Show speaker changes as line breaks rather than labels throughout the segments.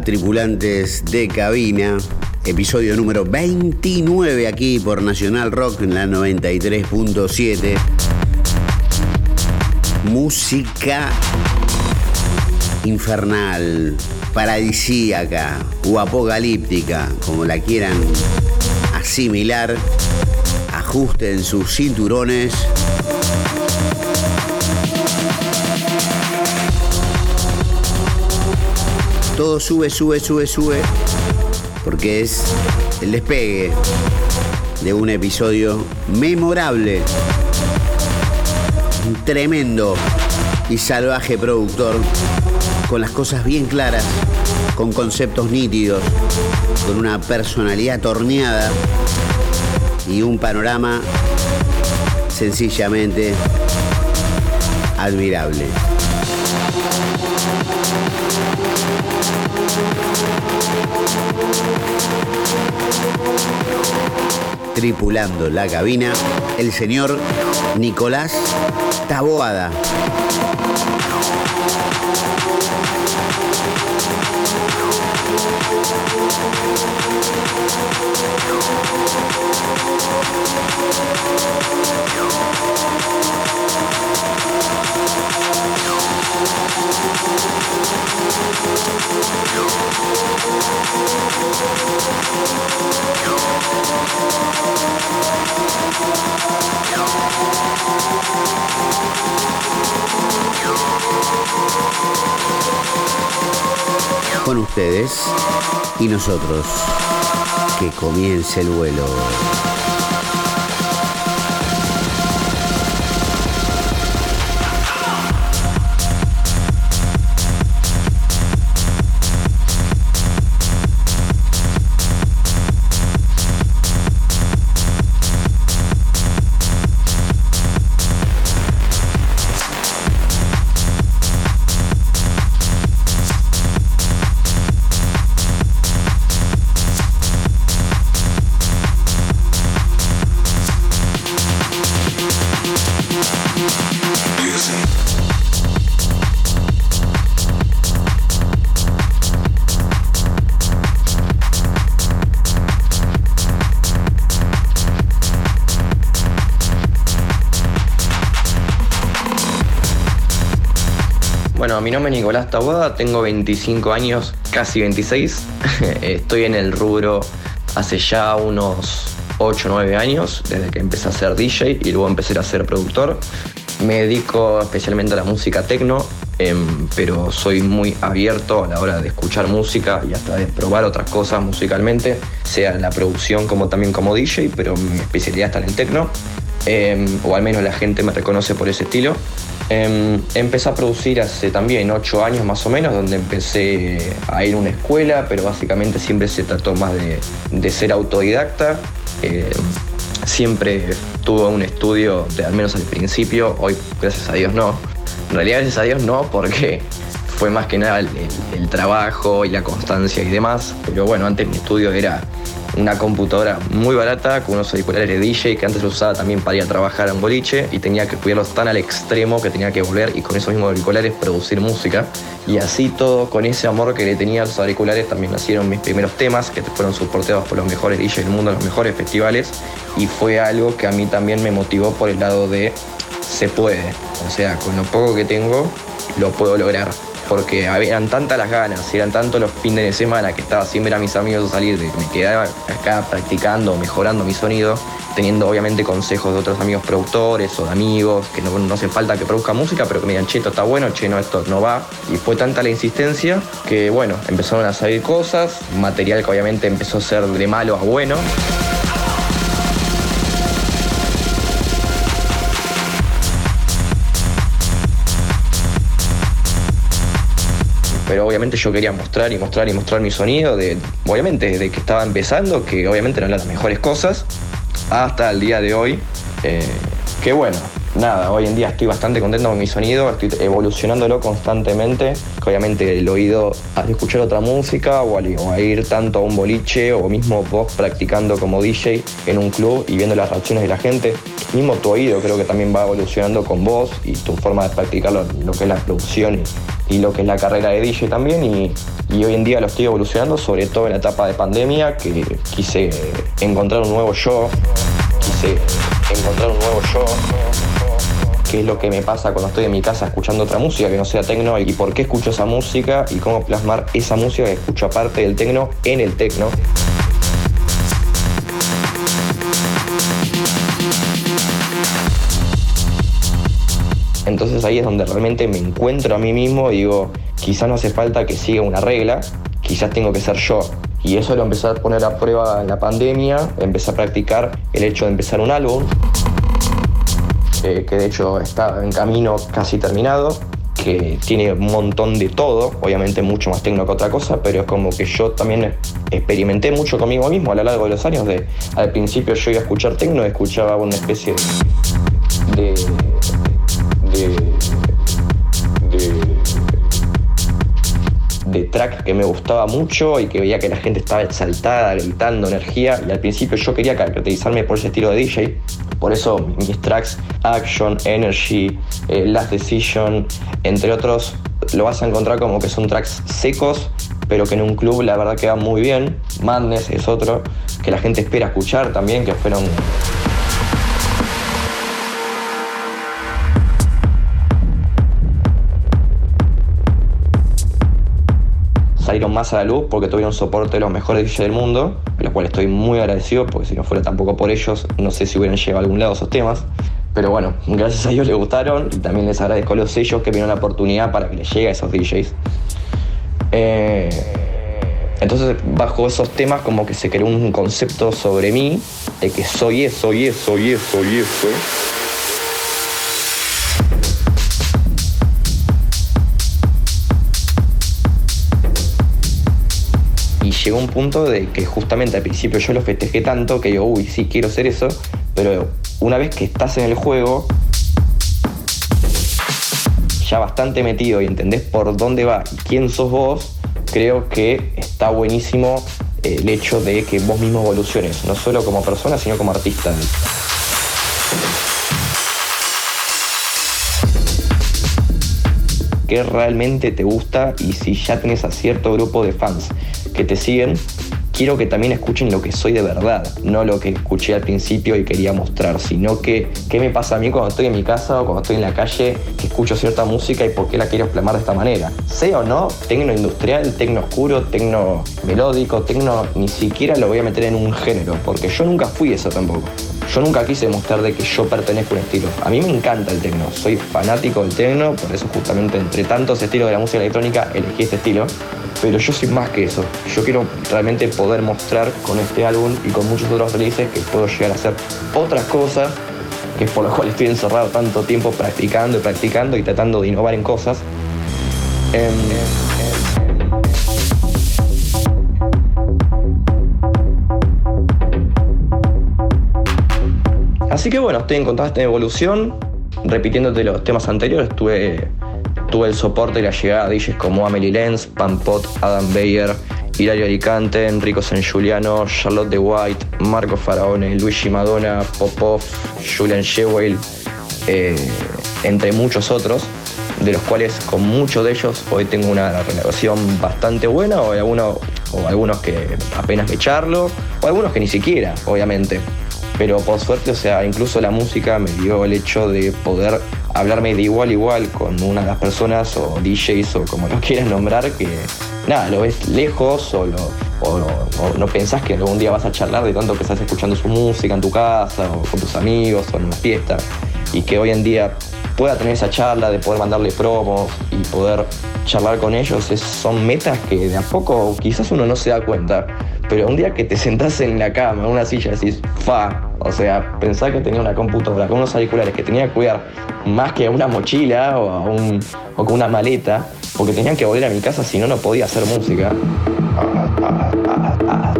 Tripulantes de Cabina, episodio número 29 aquí por Nacional Rock en la 93.7. Música infernal, paradisíaca o apocalíptica, como la quieran asimilar. Ajusten sus cinturones todo sube, sube, sube, sube, porque es el despegue de un episodio memorable, un tremendo y salvaje productor, con las cosas bien claras, con conceptos nítidos, con una personalidad torneada y un panorama sencillamente admirable. Tripulando la cabina, el señor Nicolás Taboada. Y nosotros, que comience el vuelo.
Mi nombre es Nicolás Taboada, tengo 25 años, casi 26. Estoy en el rubro hace ya unos 8 o 9 años, desde que empecé a ser DJ y luego empecé a ser productor. Me dedico especialmente a la música techno, em, pero soy muy abierto a la hora de escuchar música y hasta de probar otras cosas musicalmente, sea en la producción como también como DJ, pero mi especialidad está en el techno, em, o al menos la gente me reconoce por ese estilo. Em, empecé a producir hace también ocho años más o menos, donde empecé a ir a una escuela, pero básicamente siempre se trató más de, ser autodidacta. Em, siempre tuve un estudio, de, al menos al principio, hoy gracias a Dios no. En realidad gracias a Dios no, porque fue más que nada el, trabajo y la constancia y demás. Pero bueno, antes mi estudio era una computadora muy barata con unos auriculares de DJ que antes lo usaba también para ir a trabajar en boliche y tenía que cuidarlos tan al extremo que tenía que volver y con esos mismos auriculares producir música. Y así todo, con ese amor que le tenía a los auriculares, también nacieron mis primeros temas que fueron soportados por los mejores DJs del mundo, los mejores festivales. Y fue algo que a mí también me motivó por el lado de se puede. O sea, con lo poco que tengo, lo puedo lograr porque eran tantas las ganas, eran tantos los fines de semana que estaba sin ver a mis amigos salir, me quedaba acá practicando, mejorando mi sonido, teniendo obviamente consejos de otros amigos productores o de amigos, que no, no hace falta que produzca música, pero que me digan, che, esto está bueno, che, no, esto no va. Y fue tanta la insistencia que, bueno, empezaron a salir cosas, material que obviamente empezó a ser de malo a bueno. Pero obviamente yo quería mostrar y mostrar y mostrar mi sonido, de, obviamente desde que estaba empezando, que obviamente eran las mejores cosas, hasta el día de hoy, eh, que bueno, nada, hoy en día estoy bastante contento con mi sonido, estoy evolucionándolo constantemente, que obviamente el oído al escuchar otra música o, a ir tanto a un boliche o mismo vos practicando como DJ en un club y viendo las reacciones de la gente, mismo tu oído creo que también va evolucionando con vos y tu forma de practicar lo, que es la producción lo que es la carrera de DJ también y, y hoy en día lo estoy evolucionando, sobre todo en la etapa de pandemia, que quise encontrar un nuevo yo, quise encontrar un nuevo yo qué es lo que me pasa cuando estoy en mi casa escuchando otra música que no sea tecno y por qué escucho esa música y cómo plasmar esa música que escucho aparte del tecno en el tecno. Entonces ahí es donde realmente me encuentro a mí mismo y digo, quizás no hace falta que siga una regla, quizás tengo que ser yo. Y eso lo empecé a poner a prueba en la pandemia, empecé a practicar el hecho de empezar un álbum que de hecho está en camino casi terminado, que tiene un montón de todo, obviamente mucho más tecno que otra cosa, pero es como que yo también experimenté mucho conmigo mismo a lo largo de los años. De, al principio yo iba a escuchar tecno, escuchaba una especie de de track que me gustaba mucho y que veía que la gente estaba exaltada, gritando, energía. Y al principio yo quería caracterizarme por ese estilo de DJ. Por eso mis tracks Action, Energy, eh, Last Decision, entre otros, lo vas a encontrar como que son tracks secos, pero que en un club la verdad queda muy bien. Madness es otro que la gente espera escuchar también, que fueron salieron más a la luz porque tuvieron soporte de los mejores DJs del mundo, de los cuales estoy muy agradecido porque si no fuera tampoco por ellos, no sé si hubieran llegado a algún lado esos temas. Pero bueno, gracias a ellos les gustaron y también les agradezco a los sellos que vieron la oportunidad para que les llegue a esos DJs. Eh, entonces, bajo esos temas, como que se creó un concepto sobre mí, de que soy eso, y eso, y eso, y eso. Llegó un punto de que justamente al principio yo lo festejé tanto que digo, uy, sí, quiero ser eso, pero una vez que estás en el juego, ya bastante metido y entendés por dónde va y quién sos vos, creo que está buenísimo el hecho de que vos mismo evoluciones, no solo como persona, sino como artista. qué realmente te gusta y si ya tenés a cierto grupo de fans que te siguen, quiero que también escuchen lo que soy de verdad, no lo que escuché al principio y quería mostrar, sino que qué me pasa a mí cuando estoy en mi casa o cuando estoy en la calle, que escucho cierta música y por qué la quiero plasmar de esta manera. Sea o no, tecno industrial, tecno oscuro, tecno melódico, tecno ni siquiera lo voy a meter en un género, porque yo nunca fui eso tampoco. Yo nunca quise mostrar de que yo pertenezco a un estilo. A mí me encanta el tecno, soy fanático del tecno, por eso justamente entre tantos estilos de la música electrónica elegí este estilo. Pero yo soy más que eso. Yo quiero realmente poder mostrar con este álbum y con muchos otros releases que puedo llegar a hacer otras cosas, que es por lo cual estoy encerrado tanto tiempo practicando y practicando y tratando de innovar en cosas. Em, Así que bueno, estoy en constante evolución, repitiéndote los temas anteriores, estuve tuve el soporte y la llegada de DJs como Amelie Lenz, Pampot, Adam Bayer, Hilario Alicante, Enrico San Giuliano, Charlotte de White, Marco Faraone, Luigi Madonna, Popov, Julian Shewell, eh, entre muchos otros, de los cuales con muchos de ellos hoy tengo una relación bastante buena, o, algunos, o algunos que apenas me charlo, o algunos que ni siquiera, obviamente. Pero por suerte, o sea, incluso la música me dio el hecho de poder hablarme de igual a igual con una de las personas o DJs o como lo quieras nombrar que nada, lo ves lejos o, no pensás que algún día vas a charlar de tanto que estás escuchando su música en tu casa o con tus amigos o en una fiesta. Y que hoy en día pueda tener esa charla de poder mandarle promos y poder charlar con ellos son metas que de a poco quizás uno no se da cuenta pero un día que te sentás en la cama, en una silla, decís, fa, o sea, pensá que tenía una computadora con unos auriculares que tenía que cuidar más que una mochila o, un, o con una maleta, porque tenían que volver a mi casa si no, no podía hacer música.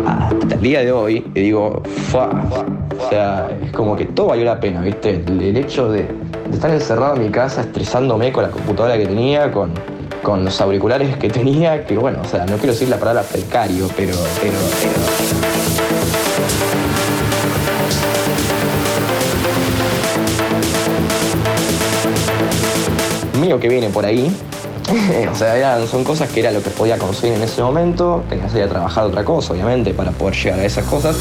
Hasta el día de hoy, digo, fa, o sea, es como que todo valió la pena, ¿viste? El, hecho de, de estar encerrado en mi casa estresándome con la computadora que tenía, con con los auriculares que tenía, que bueno, o sea, no quiero decir la palabra precario, pero, mío que viene por ahí. o sea, son cosas que era lo que podía conseguir en ese momento. Tenía que salir a trabajar otra cosa, obviamente, para poder llegar a esas cosas.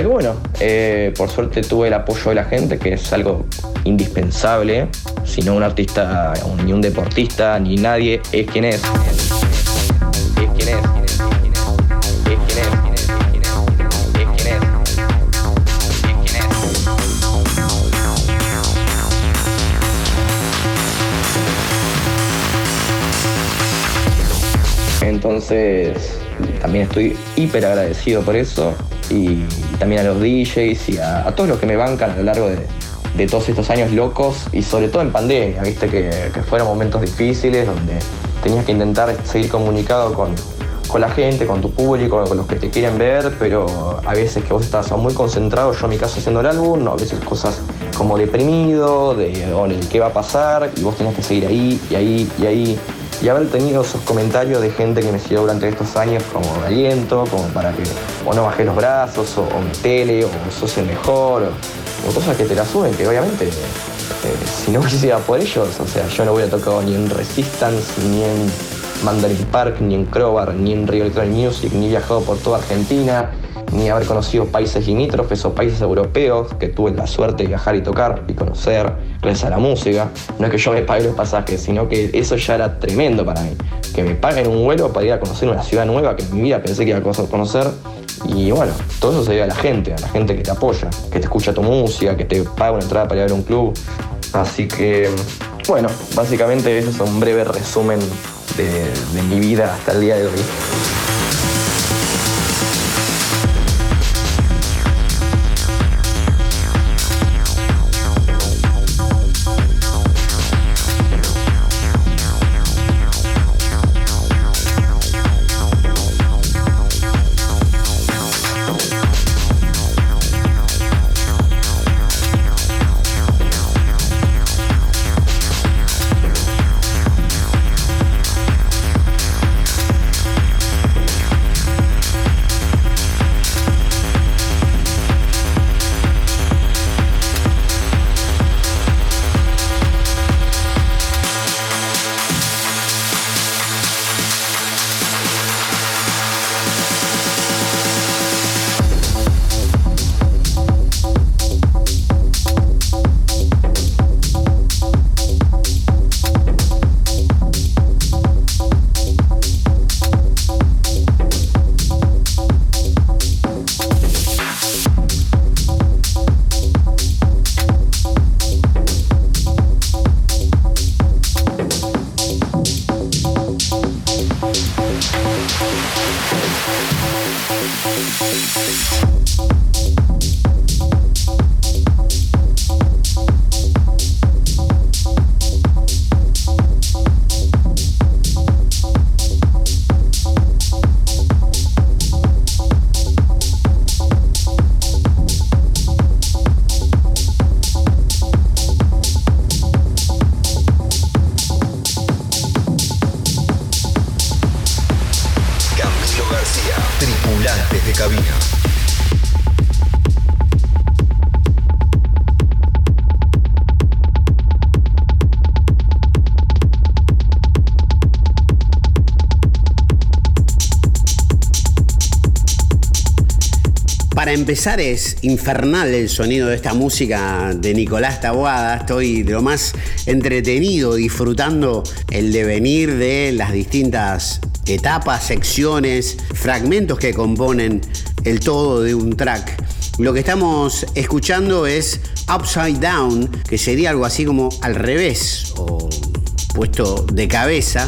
Que bueno, eh, por suerte tuve el apoyo de la gente, que es algo indispensable. Si no un artista, ni un deportista, ni nadie es quien es. Es quien es. Entonces, también estoy hiper agradecido por eso y también a los DJs y a, todos los que me bancan a lo largo de, todos estos años locos y sobre todo en pandemia, viste que, fueron momentos difíciles donde tenías que intentar seguir comunicado con, la gente, con tu público, con los que te quieren ver, pero a veces que vos estás muy concentrado, yo en mi caso haciendo el álbum, a veces cosas como deprimido, de o qué va a pasar, y vos tenés que seguir ahí y ahí y ahí y haber tenido esos comentarios de gente que me siguió durante estos años como de aliento, como para que o no bajé los brazos, o, me tele, o sos el mejor, o, cosas que te la suben, que obviamente eh, si no hubiese por ellos, o sea, yo no hubiera tocado ni en Resistance, ni en Mandarin Park, ni en Crowbar, ni en Rio Electronic Music, ni viajado por toda Argentina, ni haber conocido países limítrofes o países europeos que tuve la suerte de viajar y tocar y conocer gracias a la música. No es que yo me pague los pasajes, sino que eso ya era tremendo para mí. Que me paguen un vuelo para ir a conocer una ciudad nueva que en mi vida pensé que iba a conocer. Y bueno, todo eso se debe a la gente, a la gente que te apoya, que te escucha tu música, que te paga una entrada para ir a ver un club. Así que, bueno, básicamente eso es un breve resumen de, de mi vida hasta el día de hoy.
Para empezar es infernal el sonido de esta música de Nicolás Taboada. Estoy de lo más entretenido disfrutando el devenir de las distintas etapas, secciones, fragmentos que componen el todo de un track. Lo que estamos escuchando es Upside Down, que sería algo así como al revés o puesto de cabeza.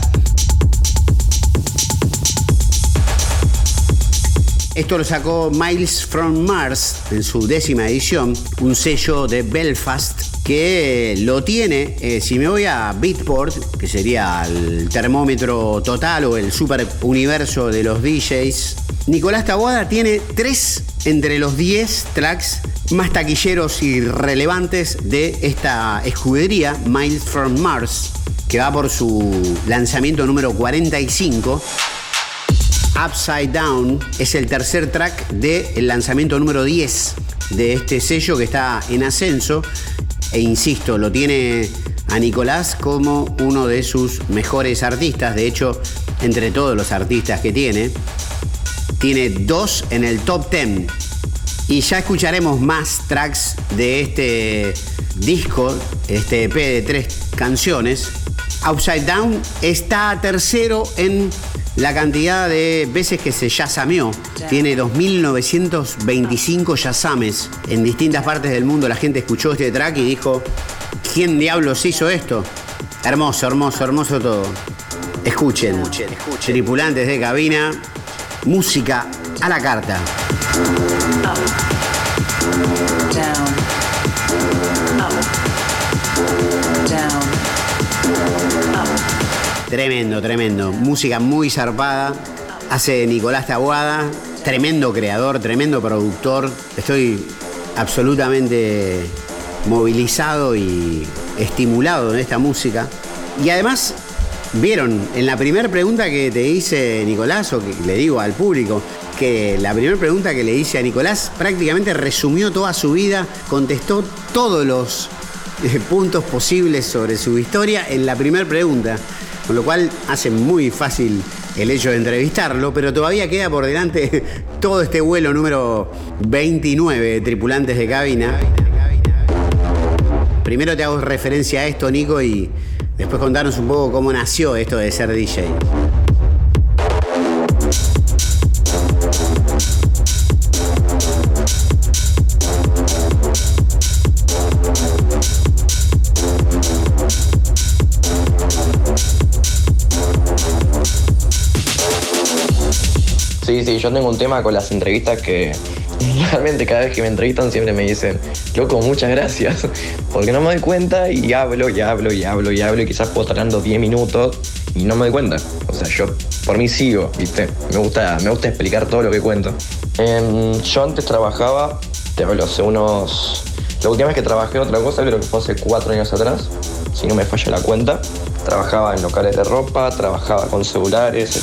Esto lo sacó Miles from Mars en su décima edición, un sello de Belfast que lo tiene, eh, si me voy a Beatport, que sería el termómetro total o el super universo de los DJs, Nicolás Taboada tiene tres entre los 10 tracks más taquilleros y relevantes de esta escudería, Miles from Mars, que va por su lanzamiento número 45. Upside Down es el tercer track del lanzamiento número 10 de este sello que está en ascenso. E insisto, lo tiene a Nicolás como uno de sus mejores artistas. De hecho, entre todos los artistas que tiene, tiene dos en el top 10. Y ya escucharemos más tracks de este disco, este EP de tres canciones. Upside Down está tercero en la cantidad de veces que se yasameó. Tiene 2.925 yasames en distintas partes del mundo. La gente escuchó este track y dijo, ¿quién diablos hizo esto? Hermoso, hermoso, hermoso todo. Escuchen, escuchen, escuchen. tripulantes de cabina, música a la carta. Tremendo, tremendo. Música muy zarpada. Hace Nicolás Tabuada. Tremendo creador, tremendo productor. Estoy absolutamente movilizado y estimulado en esta música. Y además, vieron, en la primera pregunta que te hice Nicolás, o que le digo al público, que la primera pregunta que le hice a Nicolás prácticamente resumió toda su vida, contestó todos los eh, puntos posibles sobre su historia en la primera pregunta con lo cual hace muy fácil el hecho de entrevistarlo, pero todavía queda por delante todo este vuelo número 29 de tripulantes de cabina. Primero te hago referencia a esto, Nico, y después contarnos un poco cómo nació esto de ser DJ.
Sí, sí, yo tengo un tema con las entrevistas que realmente cada vez que me entrevistan siempre me dicen, loco, muchas gracias, porque no me doy cuenta y hablo y hablo y hablo y hablo y quizás puedo estar dando 10 minutos y no me doy cuenta. O sea, yo por mí sigo, ¿viste? Me gusta, me gusta explicar todo lo que cuento. yo antes trabajaba, te hablo, hace unos... La última vez que trabajé otra cosa creo que fue hace cuatro años atrás, si no me falla la cuenta. Trabajaba en locales de ropa, trabajaba con celulares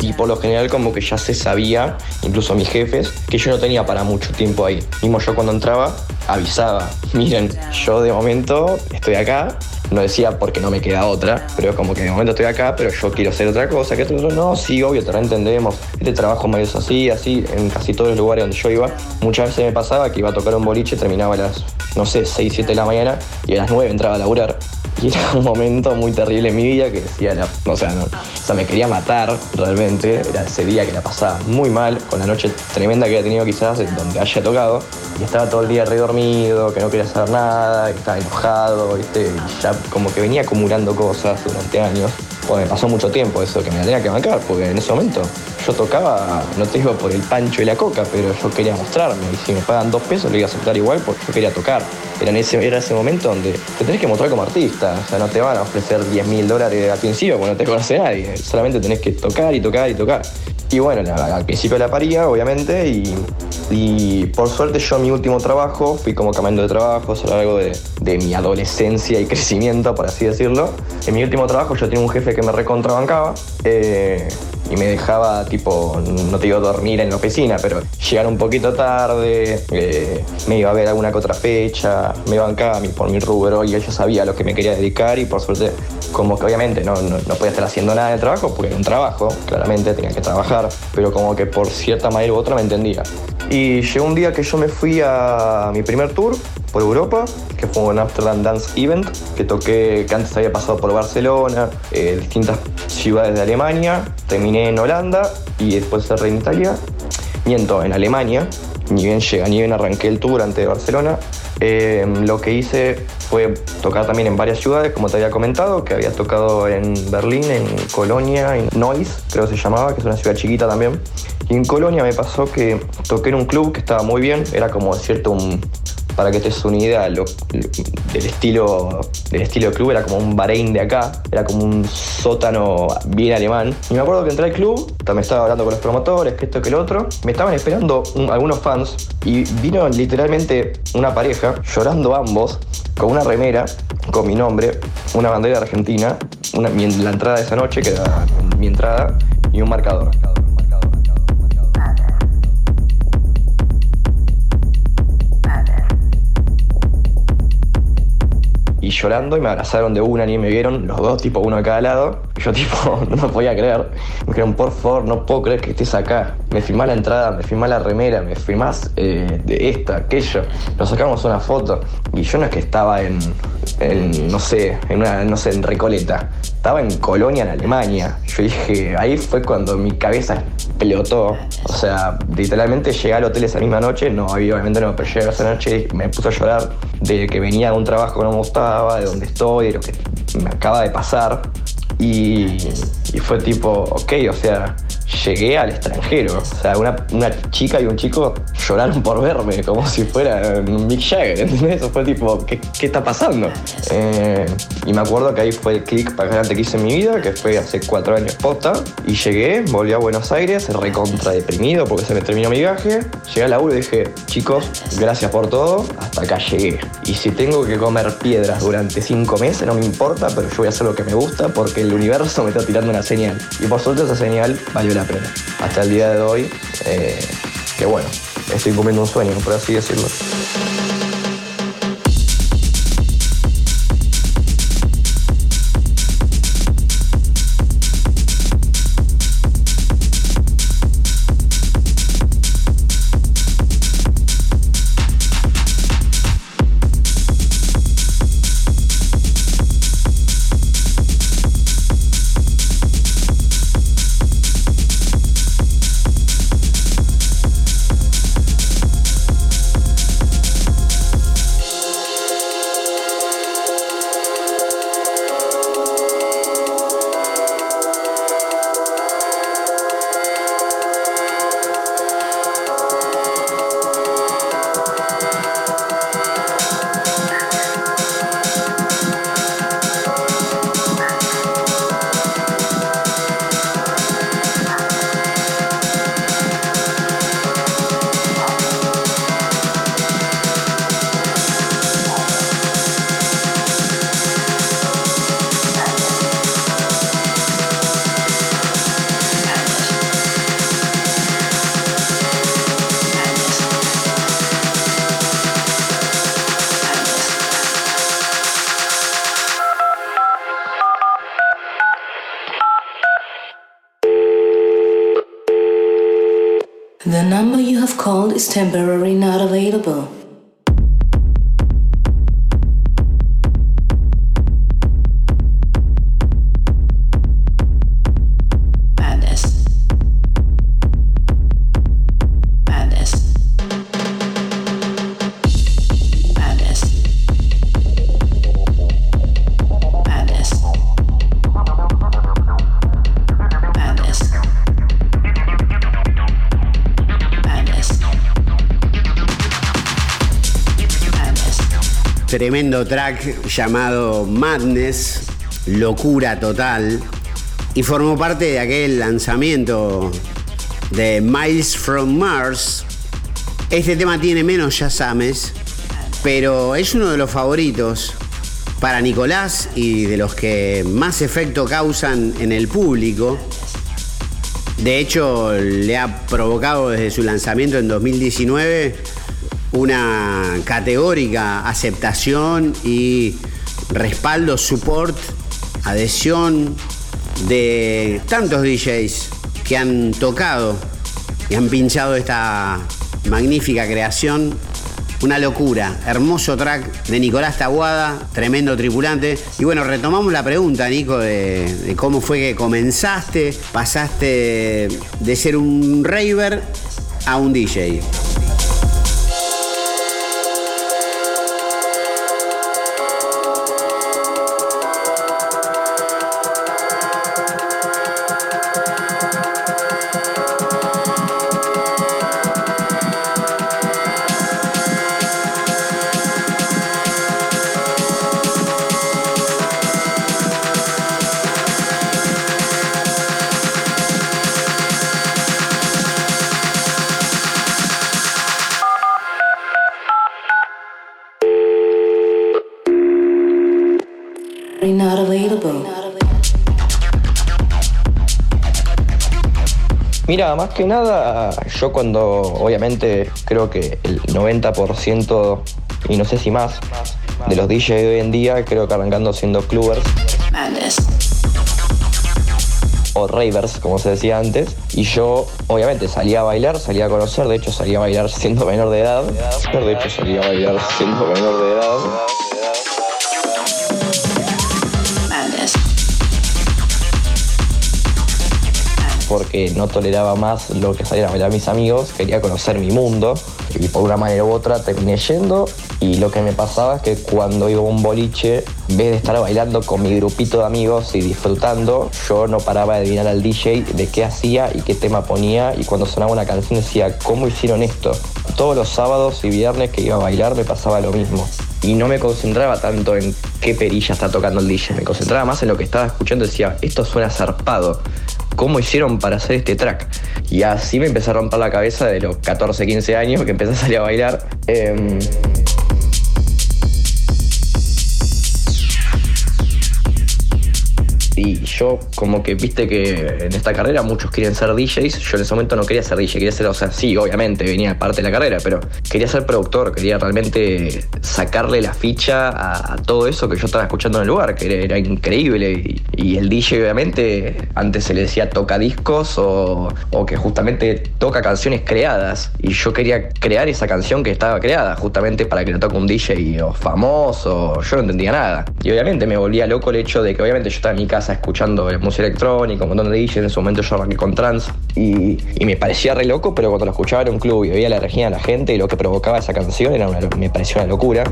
y por lo general como que ya se sabía, incluso mis jefes, que yo no tenía para mucho tiempo ahí. Mismo yo cuando entraba avisaba, miren, yo de momento estoy acá, no decía porque no me queda otra, pero como que de momento estoy acá, pero yo quiero hacer otra cosa, que otro no, sí, obvio, te entendemos. Este trabajo medio es así, así, en casi todos los lugares donde yo iba. Muchas veces me pasaba que iba a tocar un boliche, terminaba a las, no sé, 6, 7 de la mañana y a las 9 entraba a laburar. Y era un momento muy terrible en mi vida que decía, o, sea, no, o sea, me quería matar realmente. Era ese día que la pasaba muy mal, con la noche tremenda que había tenido quizás, donde haya tocado. Y estaba todo el día redormido, que no quería hacer nada, que estaba enojado, ¿viste? Y ya como que venía acumulando cosas durante años. Pues me pasó mucho tiempo eso, que me la tenía que bancar, porque en ese momento yo tocaba, no te digo por el pancho y la coca, pero yo quería mostrarme. Y si me pagan dos pesos, lo iba a aceptar igual porque yo quería tocar. Era, ese, era ese momento donde te tenés que mostrar como artista. O sea, no te van a ofrecer 10 mil dólares al principio porque no te conoce nadie. Solamente tenés que tocar y tocar y tocar. Y bueno, al principio la paría, obviamente, y, por suerte yo mi último trabajo, fui como cambiando de trabajo, a lo largo de, de, mi adolescencia y crecimiento, por así decirlo. En mi último trabajo yo tenía un jefe que me recontrabancaba, eh, y me dejaba, tipo, no te digo dormir en la oficina, pero llegar un poquito tarde, eh, me iba a ver alguna que otra fecha, me bancaba por mi rubro y ella sabía a lo que me quería dedicar y por suerte, como que obviamente no, no, no podía estar haciendo nada de trabajo porque era un trabajo, claramente tenía que trabajar, pero como que por cierta manera u otra me entendía. Y llegó un día que yo me fui a mi primer tour por Europa, que fue un Amsterdam Dance Event, que toqué, que antes había pasado por Barcelona, eh, distintas ciudades de Alemania, terminé en Holanda y después cerré en Italia. Miento, en Alemania, ni bien llega, ni bien arranqué el tour antes de Barcelona. Eh, lo que hice fue tocar también en varias ciudades, como te había comentado, que había tocado en Berlín, en Colonia, en Neuss, creo que se llamaba, que es una ciudad chiquita también. Y en Colonia me pasó que toqué en un club que estaba muy bien, era como cierto un, para que te des una idea del estilo del estilo club, era como un Bahrein de acá, era como un sótano bien alemán. Y me acuerdo que entré al club, me estaba hablando con los promotores, que esto, que lo otro, me estaban esperando algunos fans y vino literalmente una pareja, llorando ambos, con una remera, con mi nombre, una bandera de Argentina, una, la entrada de esa noche, que era mi entrada, y un marcador. Y llorando y me abrazaron de una ni me vieron, los dos, tipo uno a cada lado. yo tipo, no podía creer. Me dijeron, por favor, no puedo creer que estés acá. Me firmás la entrada, me firmás la remera, me firmás eh, de esta, aquello. Nos sacamos una foto. Y yo no es que estaba en, no sé, en una, no sé, en Recoleta. Estaba en Colonia, en Alemania. Yo dije, ahí fue cuando mi cabeza explotó. O sea, literalmente llegué al hotel esa misma noche, no, obviamente no, pero llegué esa noche y me puse a llorar de que venía de un trabajo que no me gustaba, de donde estoy, de lo que me acaba de pasar. Y, y fue tipo, ok, o sea, llegué al extranjero. O sea, una, chica y un chico lloraron por verme, como si fuera Mick Jagger, ¿entendés? Eso fue tipo, ¿qué, está pasando? Eh, y me acuerdo que ahí fue el click para adelante que hice en mi vida, que fue hace cuatro años posta. Y llegué, volví a Buenos Aires, recontra deprimido porque se me terminó mi viaje. Llegué a la U y dije, chicos, gracias por todo, hasta acá llegué. Y si tengo que comer piedras durante cinco meses, no me importa, pero yo voy a hacer lo que me gusta porque el universo me está tirando una señal. Y por suerte esa señal valió la. Hasta el día de hoy, eh, que bueno, estoy cumpliendo un sueño, por así decirlo.
Tremendo track llamado Madness, locura total, y formó parte de aquel lanzamiento de Miles from Mars. Este tema tiene menos yasames, pero es uno de los favoritos para Nicolás y de los que más efecto causan en el público. De hecho, le ha provocado desde su lanzamiento en 2019 una categórica aceptación y respaldo, support, adhesión de tantos DJs que han tocado y han pinchado esta magnífica creación una locura, hermoso track de Nicolás Taguada, tremendo tripulante. Y bueno, retomamos la pregunta, Nico, de, cómo fue que comenzaste, pasaste de ser un raver a un DJ.
Mira, más que nada, yo cuando obviamente creo que el 90% y no sé si más de los DJs de hoy en día creo que arrancando siendo clubbers o ravers, como se decía antes, y yo obviamente salía a bailar, salía a conocer, de hecho salía a bailar siendo menor de edad, de hecho salía a bailar siendo menor de edad. Porque no toleraba más lo que salían a bailar mis amigos, quería conocer mi mundo y por una manera u otra terminé yendo y lo que me pasaba es que cuando iba a un boliche, en vez de estar bailando con mi grupito de amigos y disfrutando, yo no paraba de adivinar al DJ de qué hacía y qué tema ponía y cuando sonaba una canción decía, ¿cómo hicieron esto? Todos los sábados y viernes que iba a bailar me pasaba lo mismo. Y no me concentraba tanto en qué perilla está tocando el DJ, me concentraba más en lo que estaba escuchando y decía, esto suena zarpado, ¿cómo hicieron para hacer este track? Y así me empecé a romper la cabeza de los 14, 15 años que empecé a salir a bailar. Em, yo, como que viste que en esta carrera muchos quieren ser DJs. Yo en ese momento no quería ser DJ, quería ser, o sea, sí, obviamente, venía parte de la carrera, pero quería ser productor, quería realmente sacarle la ficha a, todo eso que yo estaba escuchando en el lugar, que era, increíble. Y, el DJ, obviamente, antes se le decía toca discos o, o que justamente toca canciones creadas. Y yo quería crear esa canción que estaba creada, justamente para que la toque un DJ o famoso. Yo no entendía nada. Y obviamente me volvía loco el hecho de que, obviamente, yo estaba en mi casa escuchando música electrónica, un montón de DJs. En ese momento yo arranqué con trans y, me parecía re loco, pero cuando lo escuchaba en un club y veía la energía de la gente y lo que provocaba esa canción, era me pareció una locura.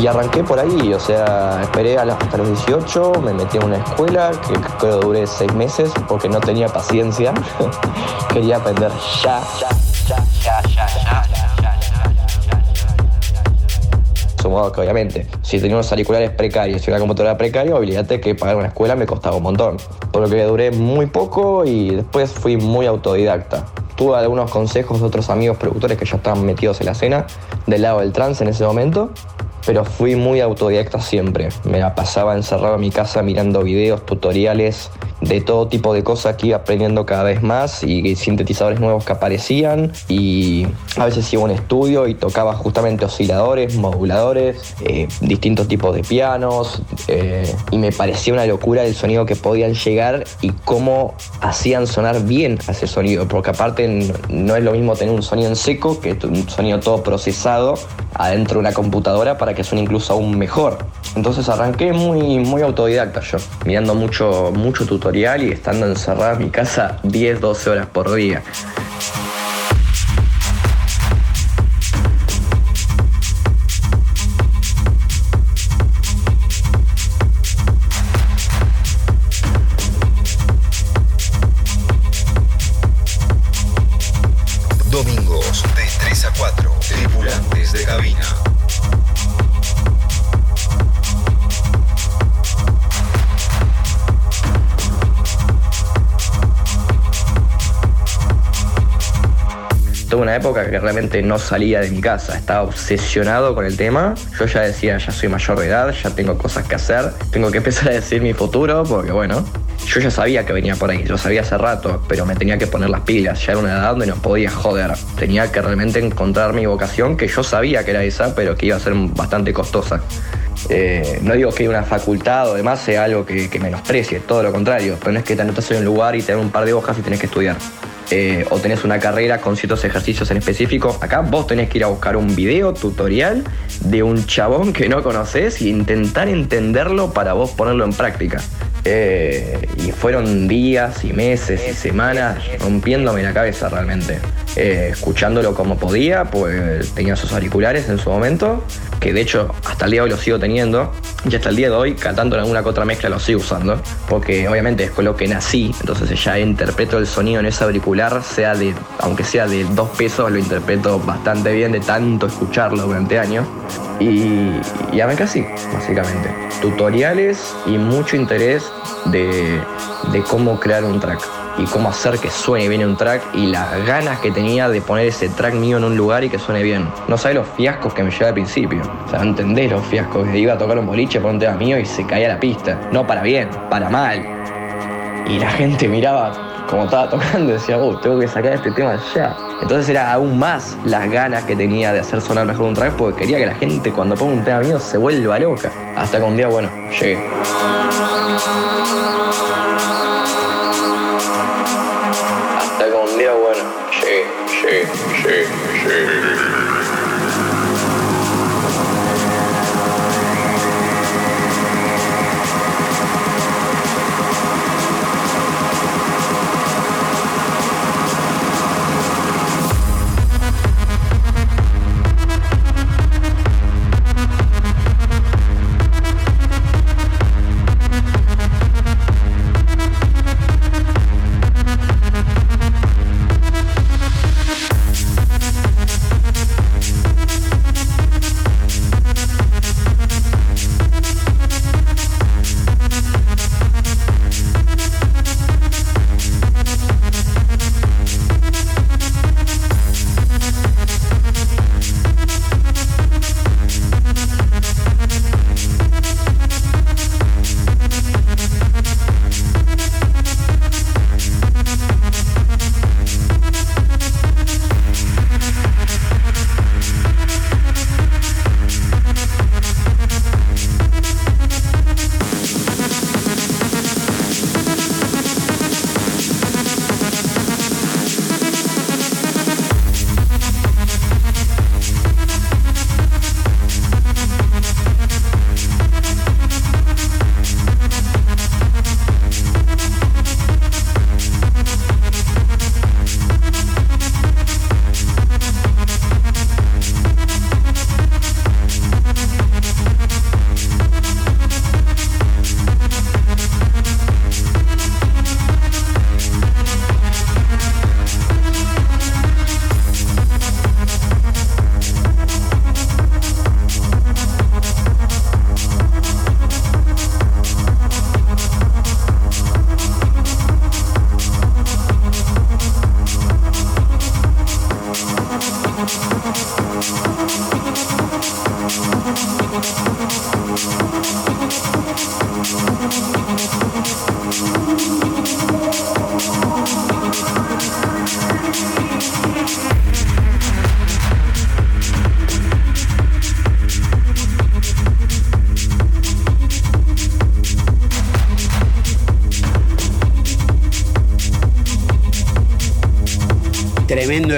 Y arranqué por ahí, o sea, esperé hasta los 18, me metí en una escuela que creo duré seis meses porque no tenía paciencia. Quería aprender ya, ya, ya, ya, ya, ya. Sumo que obviamente, si tenía unos auriculares precarios y una computadora precaria, olvídate que pagar una escuela me costaba un montón. Por lo que duré muy poco y después fui muy autodidacta. Tuve algunos consejos de otros amigos productores que ya estaban metidos en la escena, del lado del trance en ese momento, pero fui muy autodidacta siempre. Me la pasaba encerrado en mi casa mirando videos, tutoriales de todo tipo de cosas que iba aprendiendo cada vez más y sintetizadores nuevos que aparecían y a veces iba a un estudio y tocaba justamente osciladores, moduladores, eh, distintos tipos de pianos eh, y me parecía una locura el sonido que podían llegar y cómo hacían sonar bien ese sonido, porque aparte no es lo mismo tener un sonido en seco que un sonido todo procesado adentro de una computadora para que suene incluso aún mejor. Entonces arranqué muy, muy autodidacta yo, mirando mucho, mucho tutorial y estando encerrada en mi casa 10, 12 horas por día. Una época que realmente no salía de mi casa, estaba obsesionado con el tema. Yo ya decía, ya soy mayor de edad, ya tengo cosas que hacer, tengo que empezar a decir mi futuro, porque bueno, yo ya sabía que venía por ahí, lo sabía hace rato, pero me tenía que poner las pilas, ya era una edad donde no podía joder, tenía que realmente encontrar mi vocación, que yo sabía que era esa, pero que iba a ser bastante costosa. Eh, no digo que una facultad o demás sea algo que, menosprecie, todo lo contrario, pero no es que te anotas en un lugar y te dan un par de hojas y tenés que estudiar. Eh, o tenés una carrera con ciertos ejercicios en específico. Acá vos tenés que ir a buscar un video tutorial de un chabón que no conoces e intentar entenderlo para vos ponerlo en práctica. Eh, y fueron días y meses y semanas rompiéndome la cabeza realmente. Eh, escuchándolo como podía, pues tenía sus auriculares en su momento, que de hecho hasta el día de hoy lo sigo teniendo, y hasta el día de hoy, cantando en alguna que otra mezcla, lo sigo usando, porque obviamente es con lo que nací, entonces ya interpreto el sonido en ese auricular, sea de, aunque sea de dos pesos, lo interpreto bastante bien de tanto escucharlo durante años. Y, ya me casi, básicamente. Tutoriales y mucho interés de, cómo crear un track y cómo hacer que suene bien un track y las ganas que tenía de poner ese track mío en un lugar y que suene bien. No sabes los fiascos que me llevé al principio. O sea, no entendés los fiascos. Que iba a tocar un boliche por un tema mío y se caía la pista. No para bien, para mal. Y la gente miraba como estaba tocando, decía, oh, tengo que sacar este tema ya. Entonces era aún más las ganas que tenía de hacer sonar mejor un track porque quería que la gente cuando ponga un tema mío se vuelva loca. Hasta que un día, bueno, llegué.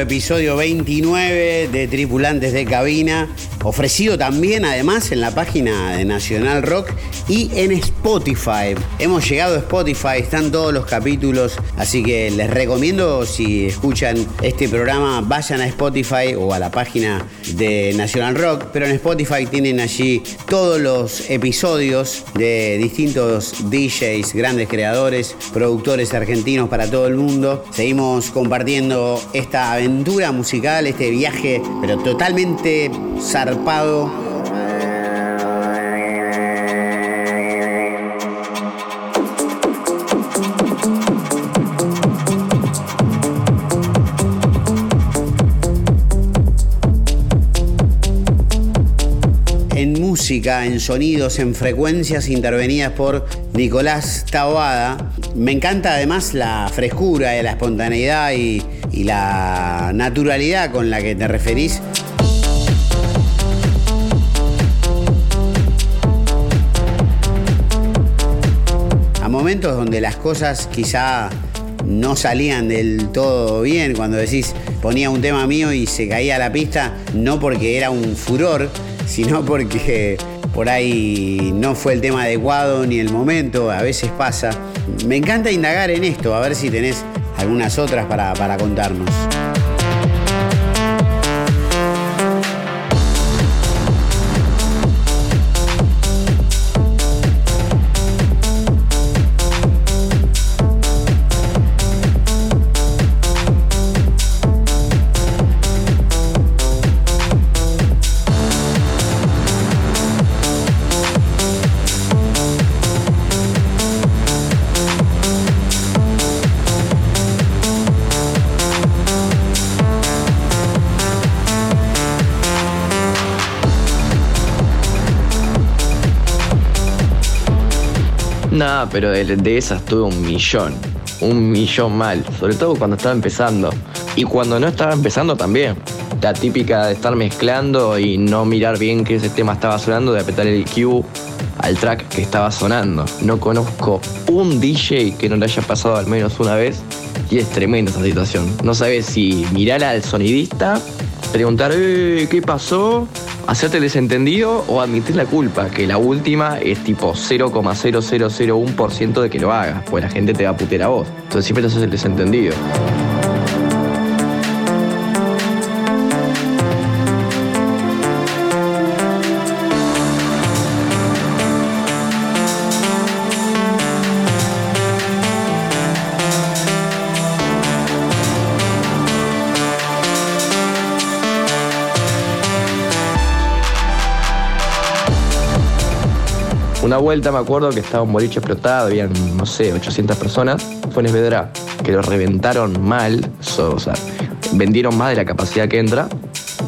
Episodio 29 de Tripulantes de Cabina, ofrecido también además en la página de Nacional Rock y en Spotify. Hemos llegado a Spotify, están todos los capítulos, así que les recomiendo si escuchan este programa, vayan a Spotify o a la página de National Rock, pero en Spotify tienen allí todos los episodios de distintos DJs, grandes creadores, productores argentinos para todo el mundo. Seguimos compartiendo esta aventura musical, este viaje, pero totalmente zarpado en sonidos, en frecuencias intervenidas por Nicolás Taboada. Me encanta además la frescura, la espontaneidad y, y la naturalidad con la que te referís momentos donde las cosas quizá no salían del todo bien, cuando decís ponía un tema mío y se caía a la pista, no porque era un furor, sino porque por ahí no fue el tema adecuado ni el momento, a veces pasa. Me encanta indagar en esto, a ver si tenés algunas otras para, para contarnos.
Nada, pero de, esas tuve un millón. Un millón mal. Sobre todo cuando estaba empezando. Y cuando no estaba empezando también. La típica de estar mezclando y no mirar bien qué ese tema estaba sonando, de apretar el cue al track que estaba sonando. No conozco un DJ que no le haya pasado al menos una vez y es tremenda esa situación. No sabes si mirar al sonidista, preguntar, eh, ¿qué pasó? Hacerte desentendido o admitir la culpa, que la última es tipo 0,0001% de que lo hagas, pues la gente te va a putear a vos. Entonces siempre te haces el desentendido. Una vuelta me acuerdo que estaba un boliche explotado, habían, no sé, 800 personas. Fue en Esvedra, que lo reventaron mal, o sea, vendieron más de la capacidad que entra.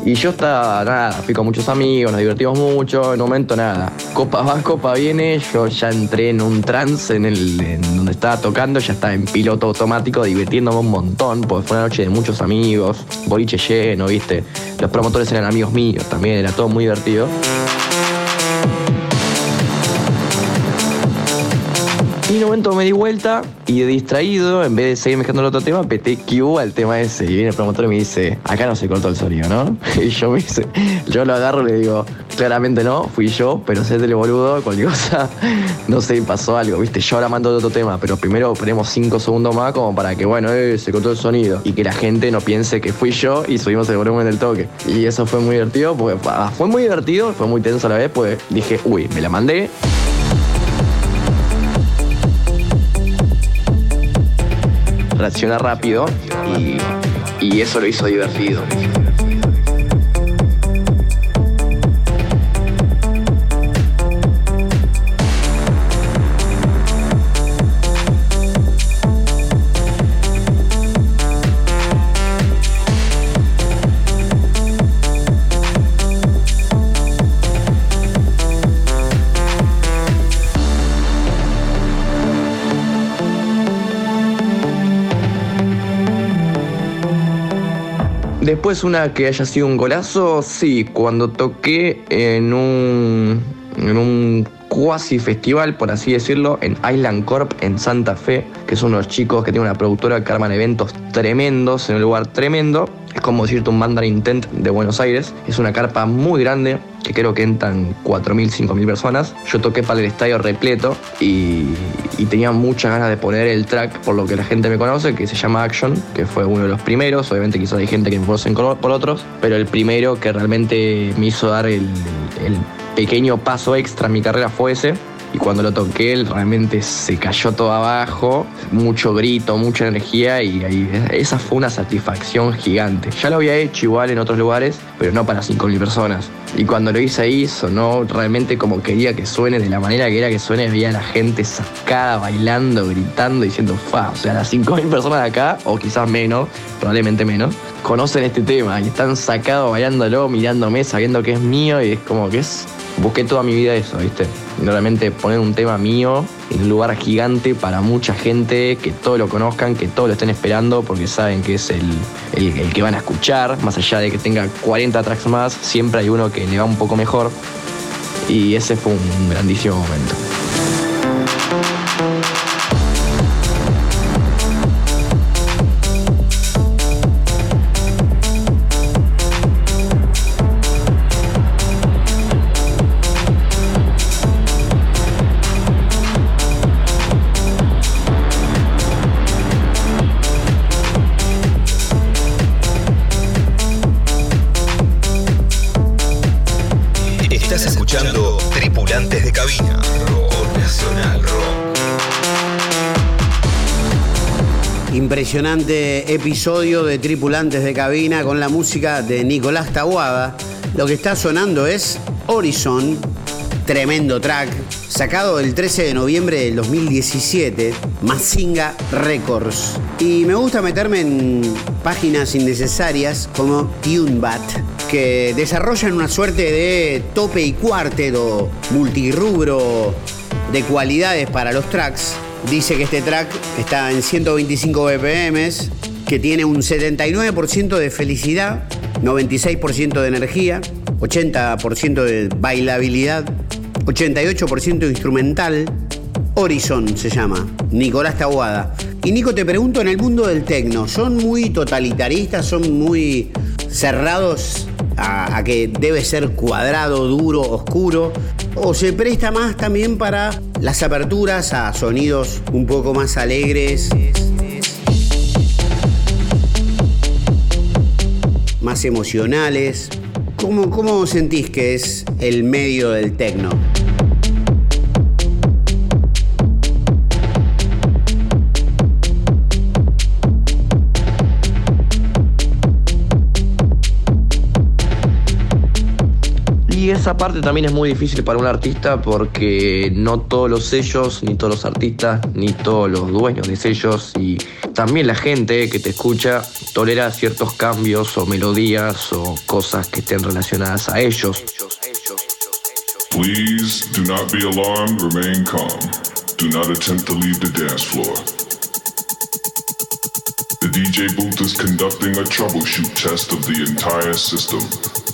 Y yo estaba, nada, fui con muchos amigos, nos divertimos mucho, en un momento nada. Copa va, copa viene, yo ya entré en un trance en, el, en donde estaba tocando, ya estaba en piloto automático, divirtiéndome un montón, porque fue una noche de muchos amigos, boliche lleno, viste. Los promotores eran amigos míos también, era todo muy divertido. En un momento me di vuelta y distraído, en vez de seguir mezclando el otro tema, peté Q al tema ese. Y viene el promotor y me dice, acá no se cortó el sonido, ¿no? Y yo me dice, yo lo agarro y le digo, claramente no, fui yo, pero sé el boludo, cualquier cosa, no sé, pasó algo, ¿viste? Yo ahora mando otro tema, pero primero ponemos 5 segundos más como para que, bueno, eh, se cortó el sonido. Y que la gente no piense que fui yo y subimos el volumen del toque. Y eso fue muy divertido, porque fue muy divertido, fue muy tenso a la vez, pues dije, uy, me la mandé. Reacciona rápido y, y eso lo hizo divertido. Después una que haya sido un golazo, sí, cuando toqué en un, en un cuasi festival, por así decirlo, en Island Corp en Santa Fe, que son unos chicos que tienen una productora que arman eventos tremendos en un lugar tremendo. Es como decirte un Mandarin Tent de Buenos Aires. Es una carpa muy grande, que creo que entran 4.000, 5.000 personas. Yo toqué para el estadio repleto y, tenía muchas ganas de poner el track, por lo que la gente me conoce, que se llama Action, que fue uno de los primeros. Obviamente quizás hay gente que me conocen por otros, pero el primero que realmente me hizo dar el, el pequeño paso extra en mi carrera fue ese y cuando lo toqué realmente se cayó todo abajo, mucho grito, mucha energía y ahí, esa fue una satisfacción gigante. Ya lo había hecho igual en otros lugares, pero no para 5.000 personas. Y cuando lo hice ahí sonó realmente como quería que suene, de la manera que era que suene, veía a la gente sacada, bailando, gritando, diciendo, fa, o sea, las 5.000 personas de acá, o quizás menos, probablemente menos, conocen este tema y están sacados bailándolo, mirándome, sabiendo que es mío y es como que es busqué toda mi vida eso, ¿viste? Realmente poner un tema mío en un lugar gigante para mucha gente, que todos lo conozcan, que todos lo estén esperando, porque saben que es el, el, el que van a escuchar, más allá de que tenga 40 tracks más, siempre hay uno que le va un poco mejor. Y ese fue un grandísimo momento.
Impresionante episodio de Tripulantes de Cabina con la música de Nicolás Tabuada. Lo que está sonando es Horizon, tremendo track, sacado el 13 de noviembre del 2017, Mazinga Records. Y me gusta meterme en páginas innecesarias como TuneBat, que desarrollan una suerte de tope y cuarteto multirrubro de cualidades para los tracks. Dice que este track está en 125 BPMs, que tiene un 79% de felicidad, 96% de energía, 80% de bailabilidad, 88% instrumental. Horizon se llama, Nicolás Tabuada. Y Nico, te pregunto, en el mundo del tecno, ¿son muy totalitaristas, son muy cerrados a que debe ser cuadrado, duro, oscuro? ¿O se presta más también para las aperturas a sonidos un poco más alegres? más emocionales. ¿Cómo, ¿Cómo sentís que es el medio del tecno?
Y esa parte también es muy difícil para un artista porque no todos los sellos, ni todos los artistas, ni todos los dueños de sellos y también la gente que te escucha tolera ciertos cambios o melodías o cosas que estén relacionadas a ellos.
Please do not be alarmed, remain calm. Do not attempt to leave the dance floor. DJ booth is conducting a troubleshoot test of the entire system.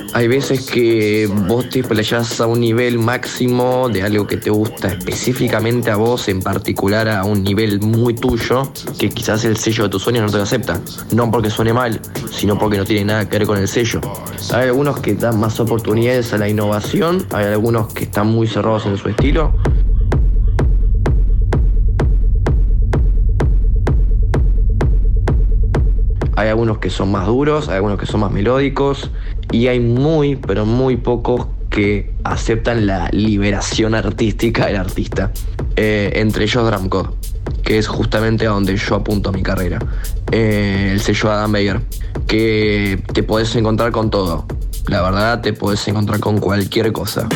Hay veces que vos te playas a un nivel máximo de algo que te gusta específicamente a vos, en particular a un nivel muy tuyo, que quizás el sello de tus sueños no te lo acepta. No porque suene mal, sino porque no tiene nada que ver con el sello. Hay algunos que dan más oportunidades a la innovación, hay algunos que están muy cerrados en su estilo. Hay algunos que son más duros, hay algunos que son más melódicos y hay muy, pero muy pocos que aceptan la liberación artística del artista. Eh, entre ellos Dramcode, que es justamente a donde yo apunto mi carrera. Eh, el sello Adam Bayer, que te podés encontrar con todo. La verdad, te podés encontrar con cualquier cosa.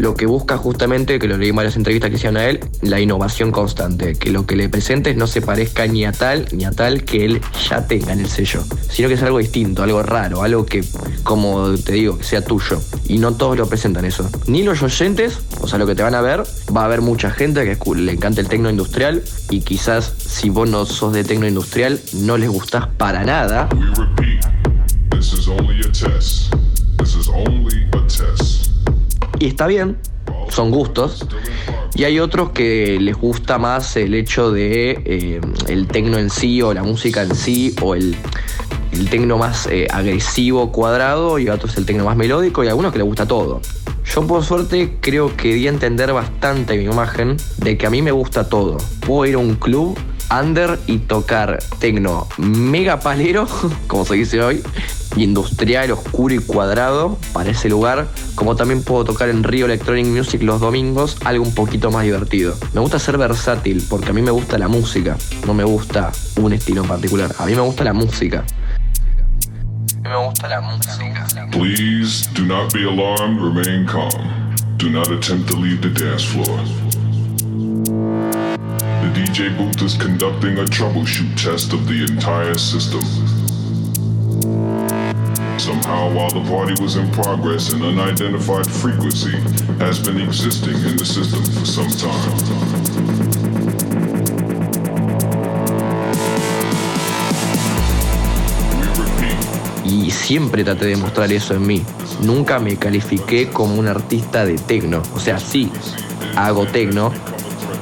Lo que busca justamente, que lo leí en varias entrevistas que hicieron a él, la innovación constante, que lo que le presentes no se parezca ni a tal ni a tal que él ya tenga en el sello, sino que es algo distinto, algo raro, algo que, como te digo, sea tuyo. Y no todos lo presentan eso. Ni los oyentes, o sea, lo que te van a ver, va a haber mucha gente que le encanta el tecno industrial y quizás si vos no sos de tecno industrial no les gustás para nada. Y está bien, son gustos. Y hay otros que les gusta más el hecho de eh, el tecno en sí o la música en sí o el, el tecno más eh, agresivo, cuadrado y otros el tecno más melódico y algunos que les gusta todo. Yo por suerte creo que di a entender bastante mi imagen de que a mí me gusta todo. Puedo ir a un club under y tocar tecno mega palero, como se dice hoy, industrial, oscuro y cuadrado para ese lugar, como también puedo tocar en Rio Electronic Music los domingos, algo un poquito más divertido. Me gusta ser versátil porque a mí me gusta la música, no me gusta un estilo en particular, a mí me gusta la música. Me gusta la música.
Please do not be alarmed, remain calm. Do not attempt to leave the dance floor. DJ booth is conducting a troubleshoot test of the entire system. Somehow, while the party was in progress, an unidentified frequency has been existing in the system for some time.
Y siempre traté de mostrar eso en mí. Nunca me califiqué como un artista de tecno. O sea, sí, hago tecno,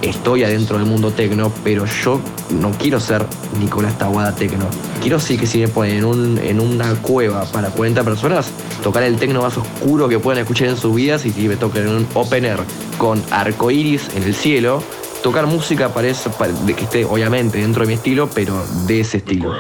estoy adentro del mundo tecno, pero yo no quiero ser Nicolás Taguada tecno. Quiero sí que si me ponen en, un- en una cueva para 40 personas, tocar el tecno más oscuro que puedan escuchar en sus vidas y si me tocan en un open air con arcoiris en el cielo, tocar música para eso, que esté obviamente dentro de mi estilo, pero de ese estilo.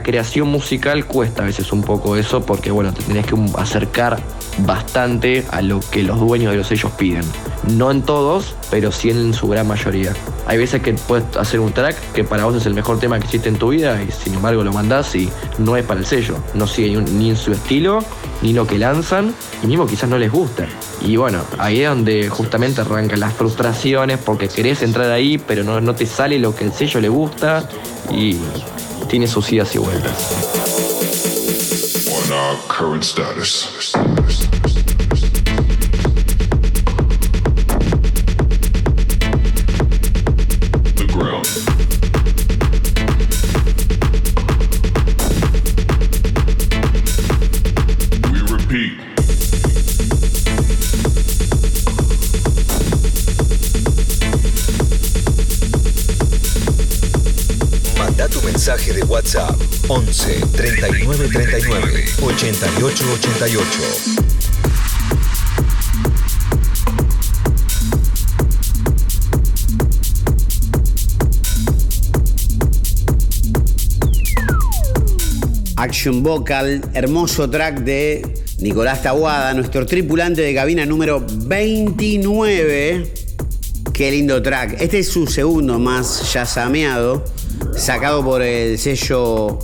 La creación musical cuesta a veces un poco eso porque bueno, te tenés que acercar bastante a lo que los dueños de los sellos piden. No en todos, pero sí en su gran mayoría. Hay veces que puedes hacer un track que para vos es el mejor tema que existe en tu vida y sin embargo lo mandás y no es para el sello. No sigue ni- ni en su estilo, ni lo que lanzan y mismo quizás no les gusta. Y bueno, ahí es donde justamente arrancan las frustraciones porque querés entrar ahí pero no, no te sale lo que el sello le gusta y tiene sus idas y
our current status.
Tu mensaje de WhatsApp 11 39 39 88 88.
Action Vocal, hermoso track de Nicolás Taguada, nuestro tripulante de cabina número 29. Qué lindo track. Este es su segundo más yazameado, sacado por el sello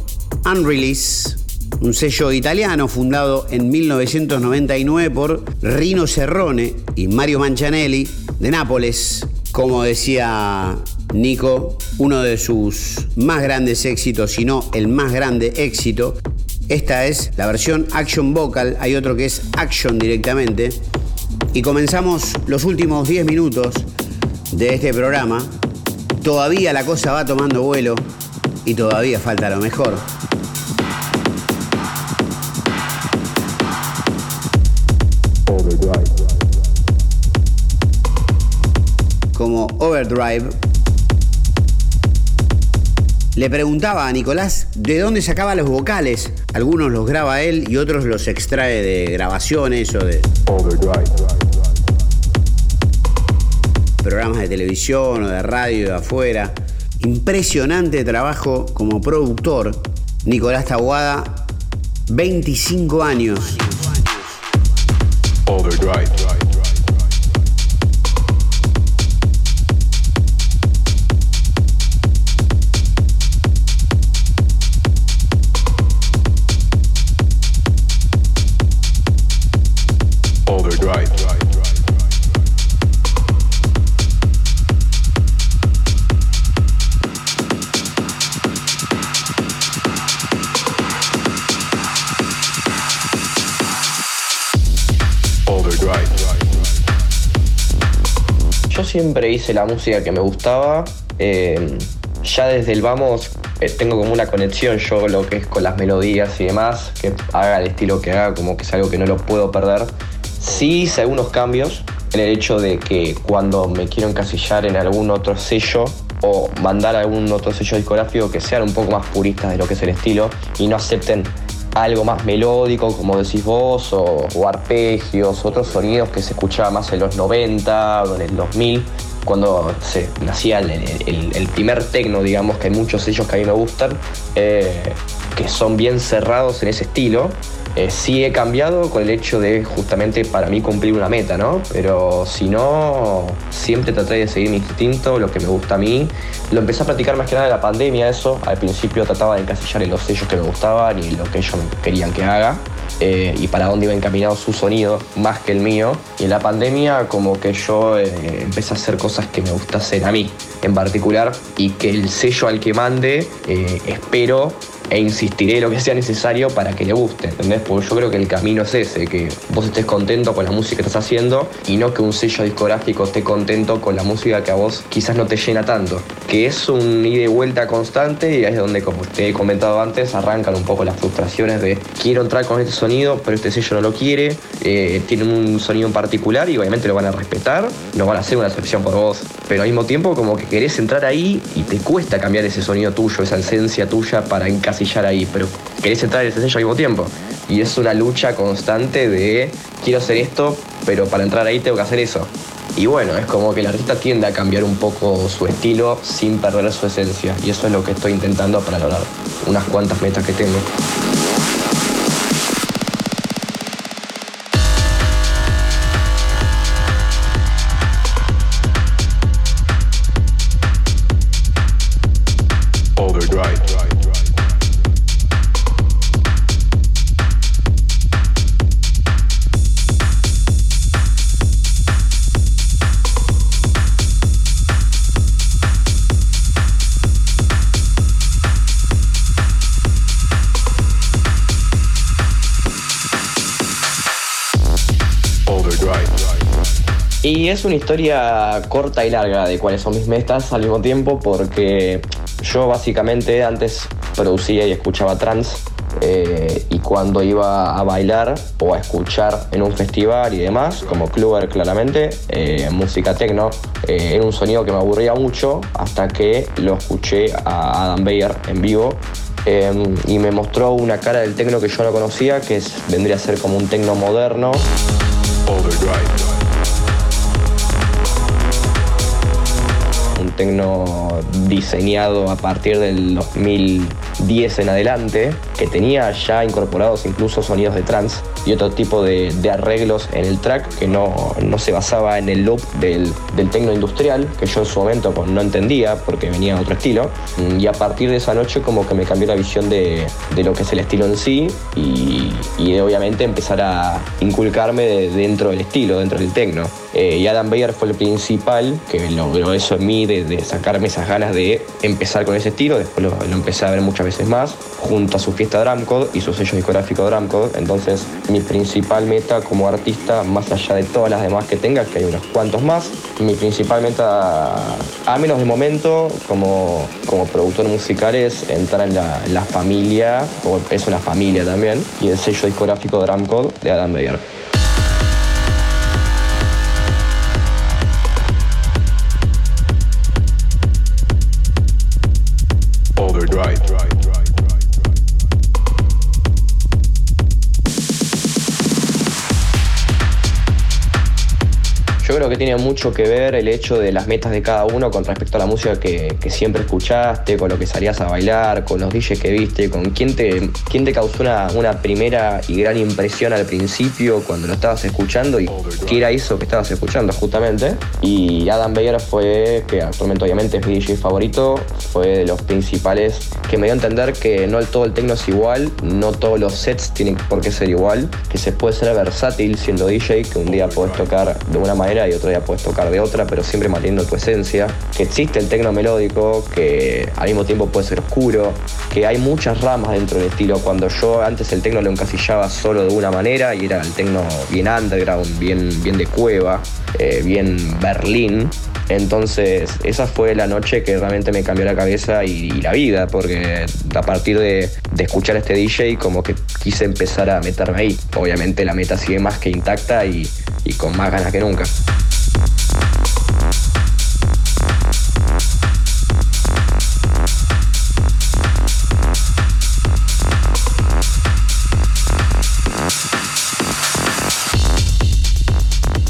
Unrelease, un sello italiano fundado en 1999 por Rino Serrone y Mario Mancianelli de Nápoles. Como decía Nico, uno de sus más grandes éxitos, si no el más grande éxito. Esta es la versión Action Vocal, hay otro que es Action directamente. Y comenzamos los últimos 10 minutos de este programa. Todavía la cosa va tomando vuelo y todavía falta lo mejor. Como Overdrive. Le preguntaba a Nicolás de dónde sacaba los vocales. Algunos los graba él y otros los extrae de grabaciones o de programas de televisión o de radio de afuera. Impresionante trabajo como productor. Nicolás Taguada, 25 años.
Siempre hice la música que me gustaba. Eh, ya desde el vamos eh, tengo como una conexión yo lo que es con las melodías y demás, que haga el estilo que haga, como que es algo que no lo puedo perder. Sí hice algunos cambios en el hecho de que cuando me quiero encasillar en algún otro sello o mandar algún otro sello discográfico que sean un poco más puristas de lo que es el estilo y no acepten algo más melódico, como decís vos, o, arpegios, otros sonidos que se escuchaba más en los 90 o en el 2000 cuando se nacía el, primer tecno, digamos, que hay muchos sellos que a mí me gustan, eh, que son bien cerrados en ese estilo. Eh, sí he cambiado con el hecho de justamente para mí cumplir una meta, ¿no? Pero si no, siempre traté de seguir mi instinto, lo que me gusta a mí. Lo empecé a practicar más que nada en la pandemia, eso. Al principio trataba de encasillar en los sellos que me gustaban y lo que ellos querían que haga. Eh, y para dónde iba encaminado su sonido más que el mío. Y en la pandemia como que yo eh, empecé a hacer cosas que me gustasen a mí en particular y que el sello al que mande espero e insistiré lo que sea necesario para que le guste, ¿entendés? Porque yo creo que el camino es ese, que vos estés contento con la música que estás haciendo y no que un sello discográfico esté contento con la música que a vos quizás no te llena tanto. Que es un ida y vuelta constante y ahí es donde, como te he comentado antes, arrancan un poco las frustraciones de quiero entrar con este sonido, pero este sello no lo quiere, eh, tienen un sonido en particular y obviamente lo van a respetar, no van a hacer una excepción por vos, pero al mismo tiempo como que querés entrar ahí y te cuesta cambiar ese sonido tuyo, esa esencia tuya para encajar ahí, pero querés entrar en ese sello al mismo tiempo. Y es una lucha constante de quiero hacer esto, pero para entrar ahí tengo que hacer eso. Y bueno, es como que el artista tiende a cambiar un poco su estilo sin perder su esencia. Y eso es lo que estoy intentando para lograr unas cuantas metas que tengo. Es una historia corta y larga de cuáles son mis metas al mismo tiempo porque yo básicamente antes producía y escuchaba trans eh, y cuando iba a bailar o a escuchar en un festival y demás, como Kluber claramente, eh, música techno, eh, era un sonido que me aburría mucho hasta que lo escuché a Adam Beyer en vivo y me mostró una cara del techno que yo no conocía, que vendría a ser como un techno moderno. Tecno diseñado a partir del 2010 en adelante, que tenía ya incorporados incluso sonidos de trance y otro tipo de, arreglos en el track que no, no, se basaba en el loop del, del tecno industrial, que yo en su momento pues, no entendía porque venía otro estilo. Y a partir de esa noche como que me cambió la visión de, de lo que es el estilo en sí y, y obviamente empezar a inculcarme dentro del estilo, dentro del tecno. Eh, y Adam Bayer fue el principal que logró eso en mí, de, sacarme esas ganas de empezar con ese estilo. Después lo, empecé a ver muchas veces más, junto a su fiesta Drumcode y su sello discográfico Drumcode. Entonces, mi principal meta como artista, más allá de todas las demás que tenga, que hay unos cuantos más, mi principal meta, a menos de momento, como, como productor musical, es entrar en la, familia, o es una familia también, y el sello discográfico Drumcode de Adam Bayer. Creo que tiene mucho que ver el hecho de las metas de cada uno con respecto a la música que, siempre escuchaste, con lo que salías a bailar, con los DJs que viste, con quién te, quién te causó una, una primera y gran impresión al principio cuando lo estabas escuchando y qué era eso que estabas escuchando justamente. Y Adam Beyer fue, que actualmente obviamente es mi DJ favorito, fue de los principales que me dio a entender que no todo el techno es igual, no todos los sets tienen por qué ser igual, que se puede ser versátil siendo DJ, que un día podés tocar de una manera y otro día puedes tocar de otra, pero siempre manteniendo tu esencia. Que existe el tecno melódico, que al mismo tiempo puede ser oscuro, que hay muchas ramas dentro del estilo. Cuando yo antes el tecno lo encasillaba solo de una manera y era el tecno bien underground, bien, bien de cueva, eh, bien Berlín. Entonces, esa fue la noche que realmente me cambió la cabeza y, la vida, porque a partir de, escuchar este DJ, como que quise empezar a meterme ahí. Obviamente, la meta sigue más que intacta y con más ganas que nunca.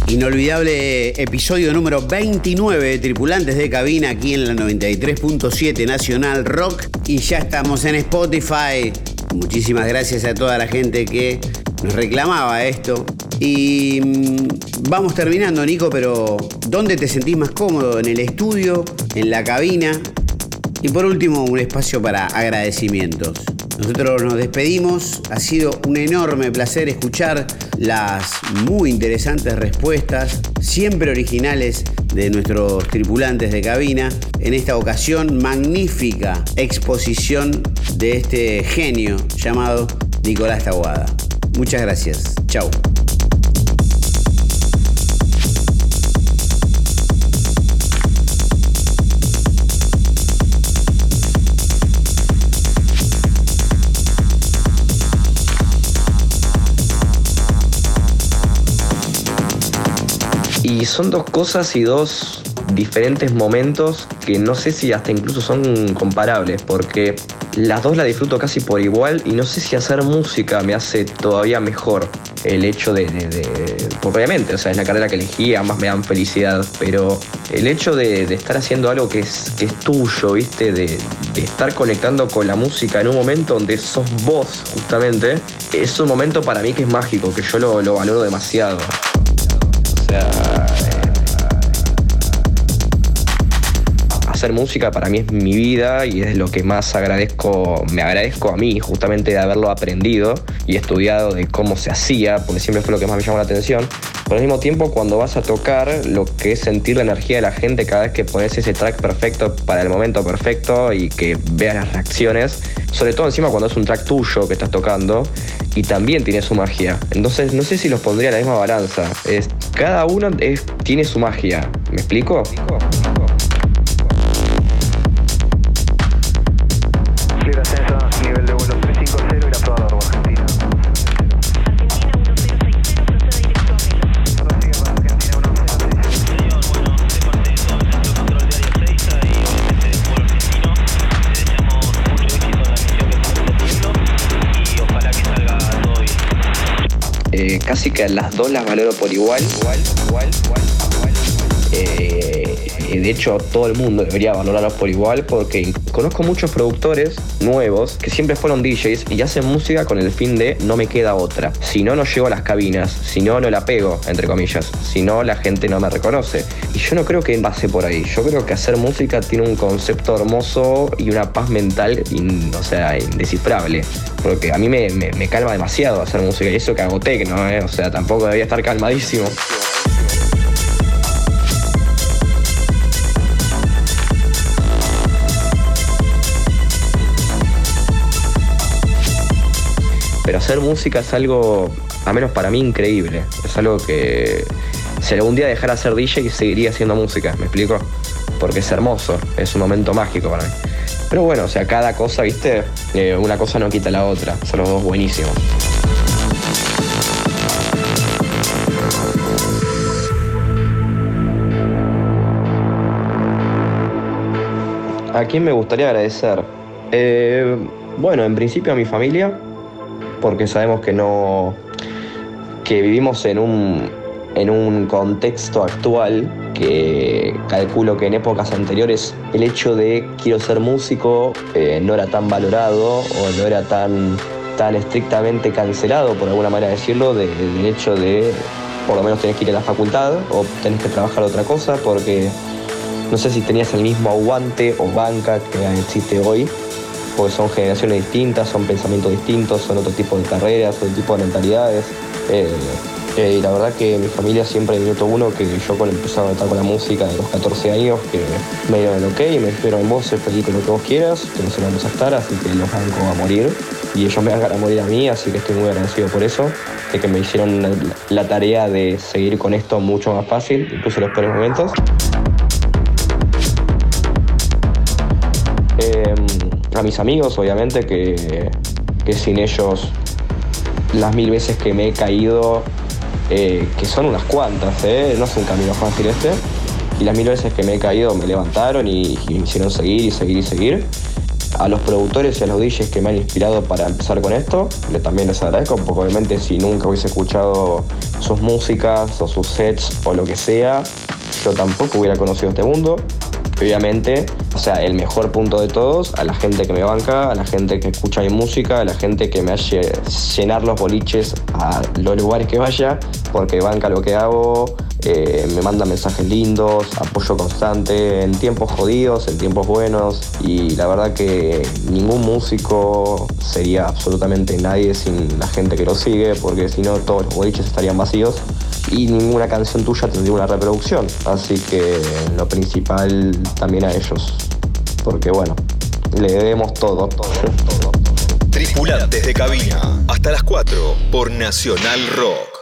Inolvidable episodio número 29 de Tripulantes de Cabina aquí en la 93.7 Nacional Rock y ya estamos en Spotify. Muchísimas gracias a toda la gente que nos reclamaba esto. Y mm, vamos terminando, Nico, pero ¿dónde te sentís más cómodo? ¿En el estudio? ¿En la cabina? Y por último, un espacio para agradecimientos. Nosotros nos despedimos, ha sido un enorme placer escuchar las muy interesantes respuestas, siempre originales de nuestros tripulantes de cabina. En esta ocasión, magnífica exposición de este genio llamado Nicolás Taguada. Muchas gracias. Chao.
Y son dos cosas y dos diferentes momentos que no sé si hasta incluso son comparables, porque las dos la disfruto casi por igual y no sé si hacer música me hace todavía mejor el hecho de, obviamente, o sea, es la carrera que elegí, ambas me dan felicidad, pero el hecho de, estar haciendo algo que es, que es tuyo, ¿viste? De, estar conectando con la música en un momento donde sos vos, justamente, es un momento para mí que es mágico, que yo lo, lo valoro demasiado. O hacer música para mí es mi vida y es lo que más agradezco, me agradezco a mí justamente de haberlo aprendido y estudiado de cómo se hacía, porque siempre fue lo que más me llamó la atención. Pero al mismo tiempo, cuando vas a tocar, lo que es sentir la energía de la gente cada vez que pones ese track perfecto para el momento perfecto y que veas las reacciones, sobre todo encima cuando es un track tuyo que estás tocando y también tiene su magia. Entonces, no sé si los pondría a la misma balanza. Es, cada uno tiene su magia. ¿Me explico? Casi que las dos las valoro por igual. igual, igual, igual eh, de hecho, todo el mundo debería valorarlos por igual porque conozco muchos productores nuevos que siempre fueron DJs y hacen música con el fin de no me queda otra. Si no, no llego a las cabinas. Si no, no la pego, entre comillas. Si no, la gente no me reconoce. Y yo no creo que pase por ahí. Yo creo que hacer música tiene un concepto hermoso y una paz mental, o sea, indescifrable. Porque a mí me, calma demasiado hacer música y eso que hago tecno, ¿eh? o sea, tampoco debería estar calmadísimo. Pero hacer música es algo, a menos para mí, increíble. Es algo que si algún día dejara de ser DJ seguiría haciendo música, ¿me explico? Porque es hermoso, es un momento mágico para mí. Pero bueno, o sea, cada cosa, viste, eh, una cosa no quita la otra. Son los dos buenísimos. ¿A quién me gustaría agradecer? Eh, bueno, en principio a mi familia, porque sabemos que no. que vivimos en un, en un contexto actual que calculo que en épocas anteriores el hecho de quiero ser músico eh, no era tan valorado o no era tan, tan estrictamente cancelado, por alguna manera decirlo, del hecho de por lo menos tenés que ir a la facultad o tenés que trabajar otra cosa porque no sé si tenías el mismo aguante o banca que existe hoy porque son generaciones distintas, son pensamientos distintos, son otro tipo de carreras, otro tipo de mentalidades. Eh, eh, y la verdad que mi familia siempre minuto uno que yo cuando empecé a estar con la música de los 14 años, que me dieron el ok, me dijeron vos ser feliz con lo que vos quieras, que no se vamos a estar, así que los banco a morir. Y ellos me van a morir a mí, así que estoy muy agradecido por eso, de que me hicieron la tarea de seguir con esto mucho más fácil, incluso en los peores momentos. Em, a mis amigos, obviamente, que, que sin ellos las mil veces que me he caído eh, que son unas cuantas, ¿eh? no es un camino fácil este. Y las mil veces que me he caído me levantaron y, me hicieron seguir y seguir y seguir. A los productores y a los DJs que me han inspirado para empezar con esto, también les agradezco, porque obviamente si nunca hubiese escuchado sus músicas o sus sets o lo que sea, yo tampoco hubiera conocido este mundo obviamente, o sea, el mejor punto de todos, a la gente que me banca, a la gente que escucha mi música, a la gente que me hace llenar los boliches a los lugares que vaya, porque banca lo que hago, eh, me manda mensajes lindos, apoyo constante en tiempos jodidos, en tiempos buenos, y la verdad que ningún músico sería absolutamente nadie sin la gente que lo sigue, porque si no todos los boliches estarían vacíos y ninguna canción tuya tendría una reproducción. Así que lo principal también a ellos. Porque bueno, le debemos todo, todo, todo.
Tripulantes de cabina, hasta las 4 por Nacional Rock.